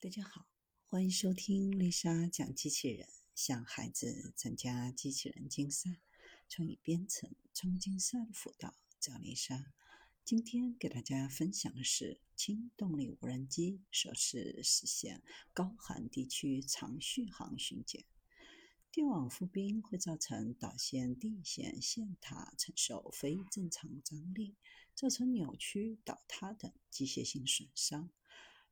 大家好，欢迎收听丽莎讲机器人，向孩子参加机器人竞赛、创意编程、创竞赛的辅导，叫丽莎。今天给大家分享的是轻动力无人机首次实现高寒地区长续航巡检。电网覆冰会造成导线电线线塔承受非正常张力，造成扭曲、倒塌等机械性损伤。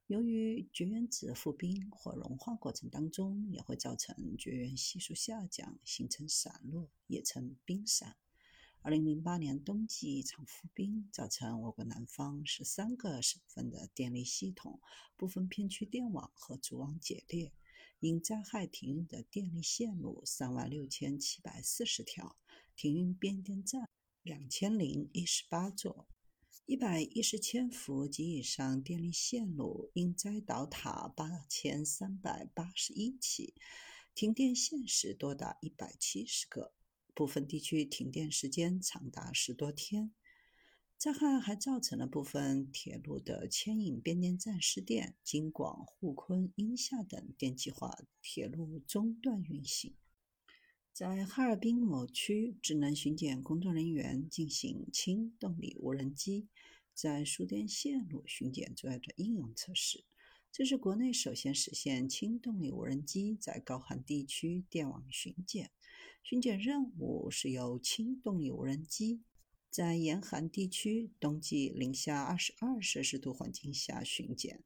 由于绝缘子覆冰或融化过程当中，也会造成绝缘系数下降，形成散落，也称冰散。二零零八年冬季一场覆冰，造成我国南方十三个省份的电力系统部分片区电网和主网解裂，因灾害停运的电力线路三万六千七百四十条，停运变电站两千零一十八座。一百一十千伏及以上电力线路因灾倒塌八千三百八十一起，停电限时多达一百七十个，部分地区停电时间长达十多天。灾害还造成了部分铁路的牵引变电站失电，京广沪昆阴夏等电气化铁路中断运行。在哈尔滨某区，智能巡检工作人员进行轻动力无人机在输电线路巡检作业的应用测试。这是国内首先实现轻动力无人机在高寒地区电网巡检。巡检任务是由轻动力无人机在严寒地区冬季零下二十二摄氏度环境下巡检。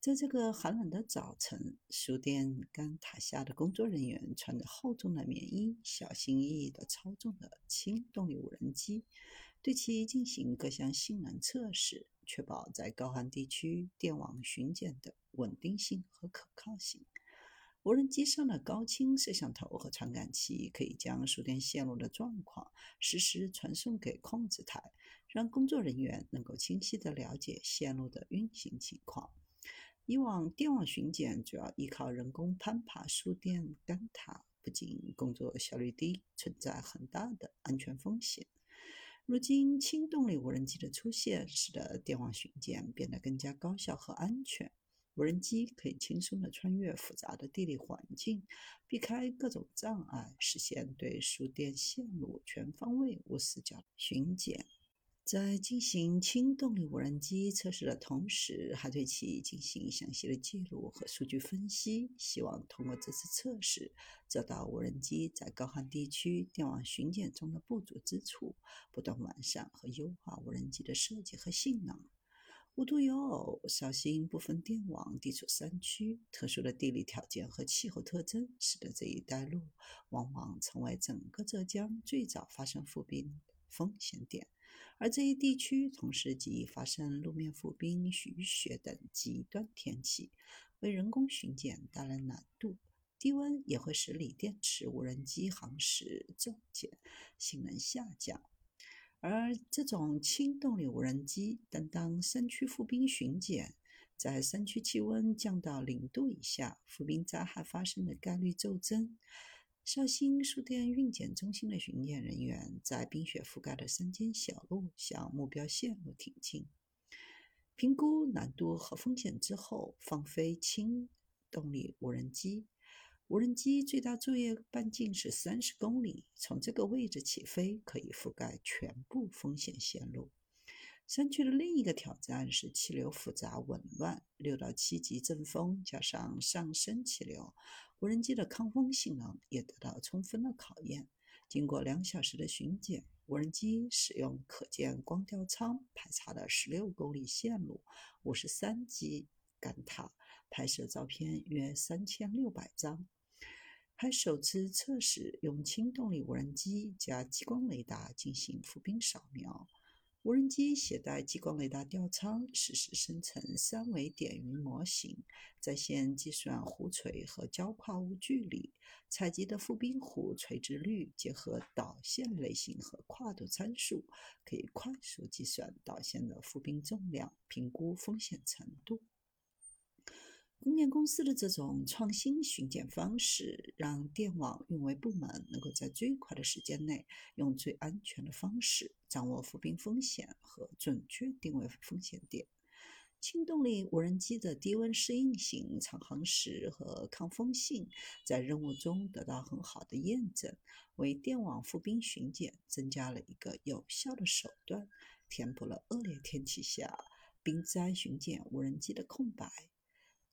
在这个寒冷的早晨，输电杆塔下的工作人员穿着厚重的棉衣，小心翼翼地操纵着轻动力无人机，对其进行各项性能测试，确保在高寒地区电网巡检的稳定性和可靠性。无人机上的高清摄像头和传感器可以将输电线路的状况实时传送给控制台，让工作人员能够清晰地了解线路的运行情况。以往电网巡检主要依靠人工攀爬输电杆塔，不仅工作效率低，存在很大的安全风险。如今，轻动力无人机的出现，使得电网巡检变得更加高效和安全。无人机可以轻松地穿越复杂的地理环境，避开各种障碍，实现对输电线路全方位无死角巡检。在进行轻动力无人机测试的同时，还对其进行详细的记录和数据分析，希望通过这次测试，找到无人机在高寒地区电网巡检中的不足之处，不断完善和优化无人机的设计和性能。无独有偶，绍兴部分电网地处山区，特殊的地理条件和气候特征，使得这一带路往往成为整个浙江最早发生覆冰风险点。而这一地区同时极易发生路面覆冰、雨雪等极端天气，为人工巡检带来难度。低温也会使锂电池无人机航时骤减，性能下降。而这种轻动力无人机担当山区覆冰巡检，在山区气温降到零度以下，覆冰灾害发生的概率骤增。绍兴输电运检中心的巡检人员在冰雪覆盖的山间小路向目标线路挺进，评估难度和风险之后，放飞轻动力无人机。无人机最大作业半径是三十公里，从这个位置起飞可以覆盖全部风险线路。山区的另一个挑战是气流复杂紊乱，六到七级阵风加上上升气流，无人机的抗风性能也得到充分的考验。经过两小时的巡检，无人机使用可见光吊舱排查了十六公里线路、五十三级杆塔，拍摄照片约三千六百张，还首次测试用轻动力无人机加激光雷达进行浮冰扫描。无人机携带激光雷达吊舱，实时生成三维点云模型，在线计算弧垂和交跨物距离，采集的覆冰弧垂直率结合导线类型和跨度参数，可以快速计算导线的覆冰重量，评估风险程度。供电公司的这种创新巡检方式，让电网运维部门能够在最快的时间内，用最安全的方式掌握浮冰风险和准确定位风险点。轻动力无人机的低温适应性、长航时和抗风性在任务中得到很好的验证，为电网赴冰巡检增加了一个有效的手段，填补了恶劣天气下冰灾巡检无人机的空白。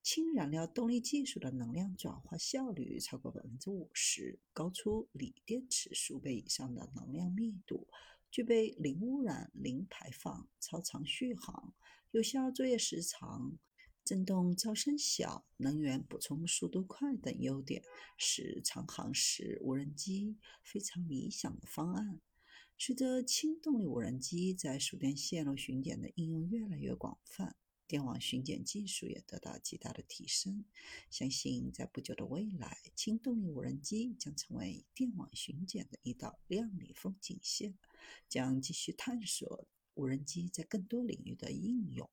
氢燃料动力技术的能量转化效率超过百分之五十，高出锂电池数倍以上的能量密度，具备零污染、零排放、超长续航。有效作业时长、振动噪声小、能源补充速度快等优点，是长航时无人机非常理想的方案。随着轻动力无人机在输电线路巡检的应用越来越广泛，电网巡检技术也得到极大的提升。相信在不久的未来，轻动力无人机将成为电网巡检的一道亮丽风景线，将继续探索。无人机在更多领域的应用。